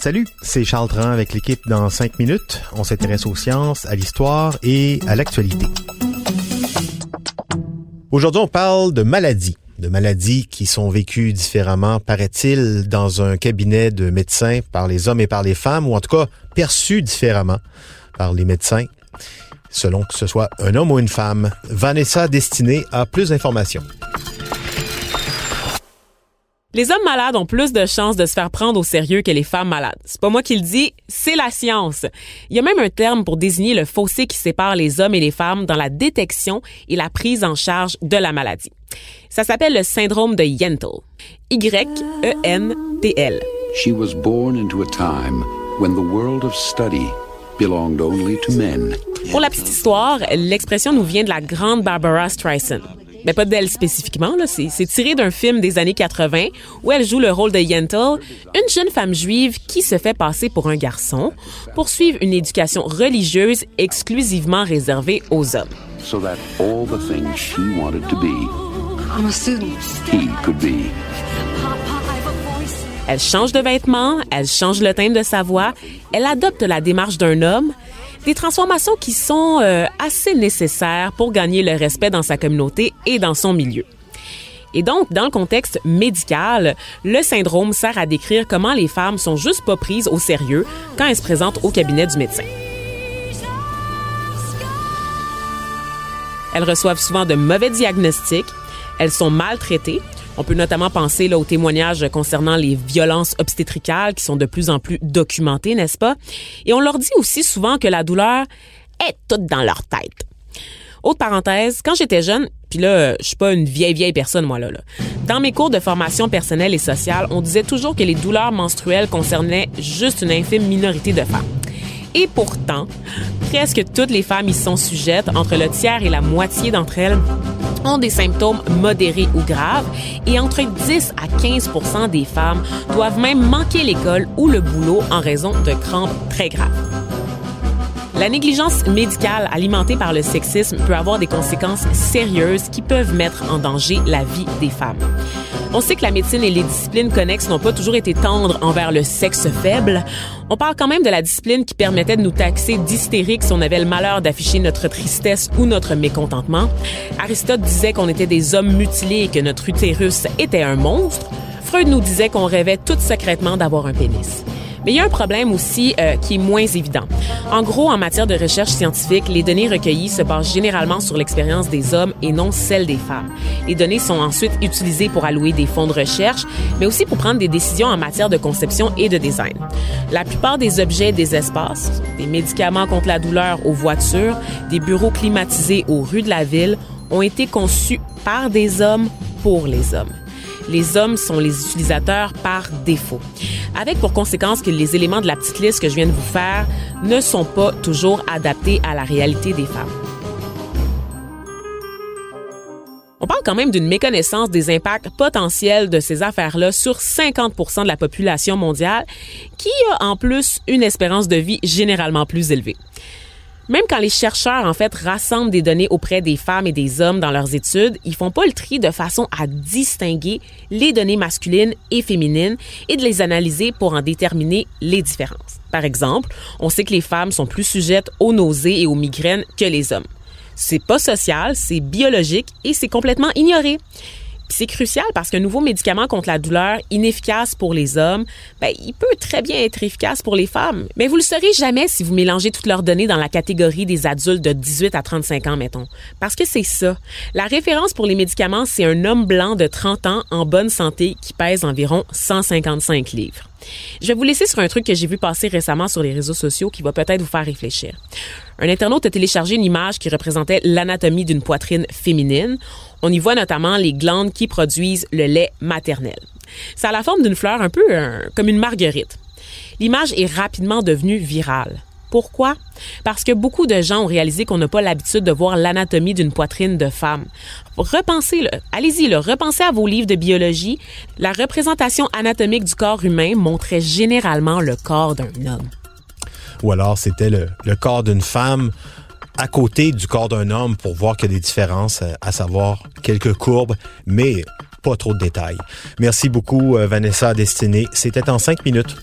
Salut, c'est Charles Tran avec l'équipe dans 5 minutes. On s'intéresse aux sciences, à l'histoire et à l'actualité. Aujourd'hui, on parle de maladies. De maladies qui sont vécues différemment, paraît-il, dans un cabinet de médecins par les hommes et par les femmes, ou en tout cas perçues différemment par les médecins, selon que ce soit un homme ou une femme. Vanessa Destinée a plus d'informations. Les hommes malades ont plus de chances de se faire prendre au sérieux que les femmes malades. C'est pas moi qui le dis, c'est la science. Il y a même un terme pour désigner le fossé qui sépare les hommes et les femmes dans la détection et la prise en charge de la maladie. Ça s'appelle le syndrome de Yentl. Y-E-N-T-L. She was born into a time when the world of study belonged only to men. Pour la petite histoire, l'expression nous vient de la grande Barbara Streisand mais pas d'elle spécifiquement, là. C'est, tiré d'un film des années 80 où elle joue le rôle de Yentl, une jeune femme juive qui se fait passer pour un garçon pour suivre une éducation religieuse exclusivement réservée aux hommes. So that all the things she wanted to be, he could be. Elle change de vêtements, elle change le timbre de sa voix, elle adopte la démarche d'un homme, des transformations qui sont euh, assez nécessaires pour gagner le respect dans sa communauté et dans son milieu. Et donc, dans le contexte médical, le syndrome sert à décrire comment les femmes sont juste pas prises au sérieux quand elles se présentent au cabinet du médecin. Elles reçoivent souvent de mauvais diagnostics, elles sont maltraitées, on peut notamment penser là, aux témoignages concernant les violences obstétricales qui sont de plus en plus documentées, n'est-ce pas? Et on leur dit aussi souvent que la douleur est toute dans leur tête. Autre parenthèse, quand j'étais jeune, puis là, je suis pas une vieille vieille personne moi là, là. Dans mes cours de formation personnelle et sociale, on disait toujours que les douleurs menstruelles concernaient juste une infime minorité de femmes. Et pourtant, presque toutes les femmes y sont sujettes, entre le tiers et la moitié d'entre elles ont des symptômes modérés ou graves et entre 10 à 15% des femmes doivent même manquer l'école ou le boulot en raison de crampes très graves. La négligence médicale alimentée par le sexisme peut avoir des conséquences sérieuses qui peuvent mettre en danger la vie des femmes. On sait que la médecine et les disciplines connexes n'ont pas toujours été tendres envers le sexe faible. On parle quand même de la discipline qui permettait de nous taxer d'hystériques si on avait le malheur d'afficher notre tristesse ou notre mécontentement. Aristote disait qu'on était des hommes mutilés et que notre utérus était un monstre. Freud nous disait qu'on rêvait tout secrètement d'avoir un pénis. Mais il y a un problème aussi euh, qui est moins évident. En gros, en matière de recherche scientifique, les données recueillies se basent généralement sur l'expérience des hommes et non celle des femmes. Les données sont ensuite utilisées pour allouer des fonds de recherche, mais aussi pour prendre des décisions en matière de conception et de design. La plupart des objets des espaces, des médicaments contre la douleur aux voitures, des bureaux climatisés aux rues de la ville, ont été conçus par des hommes pour les hommes les hommes sont les utilisateurs par défaut. Avec pour conséquence que les éléments de la petite liste que je viens de vous faire ne sont pas toujours adaptés à la réalité des femmes. On parle quand même d'une méconnaissance des impacts potentiels de ces affaires-là sur 50% de la population mondiale, qui a en plus une espérance de vie généralement plus élevée. Même quand les chercheurs, en fait, rassemblent des données auprès des femmes et des hommes dans leurs études, ils font pas le tri de façon à distinguer les données masculines et féminines et de les analyser pour en déterminer les différences. Par exemple, on sait que les femmes sont plus sujettes aux nausées et aux migraines que les hommes. C'est pas social, c'est biologique et c'est complètement ignoré c'est crucial parce qu'un nouveau médicament contre la douleur inefficace pour les hommes, ben, il peut très bien être efficace pour les femmes. Mais vous le saurez jamais si vous mélangez toutes leurs données dans la catégorie des adultes de 18 à 35 ans, mettons. Parce que c'est ça. La référence pour les médicaments, c'est un homme blanc de 30 ans en bonne santé qui pèse environ 155 livres. Je vais vous laisser sur un truc que j'ai vu passer récemment sur les réseaux sociaux qui va peut-être vous faire réfléchir. Un internaute a téléchargé une image qui représentait l'anatomie d'une poitrine féminine. On y voit notamment les glandes qui produisent le lait maternel. Ça a la forme d'une fleur un peu euh, comme une marguerite. L'image est rapidement devenue virale. Pourquoi? Parce que beaucoup de gens ont réalisé qu'on n'a pas l'habitude de voir l'anatomie d'une poitrine de femme. Repensez-le. Allez-y, le. repensez à vos livres de biologie. La représentation anatomique du corps humain montrait généralement le corps d'un homme. Ou alors c'était le, le corps d'une femme à côté du corps d'un homme pour voir qu'il y a des différences, euh, à savoir quelques courbes, mais pas trop de détails. Merci beaucoup, euh, Vanessa Destinée. C'était en cinq minutes.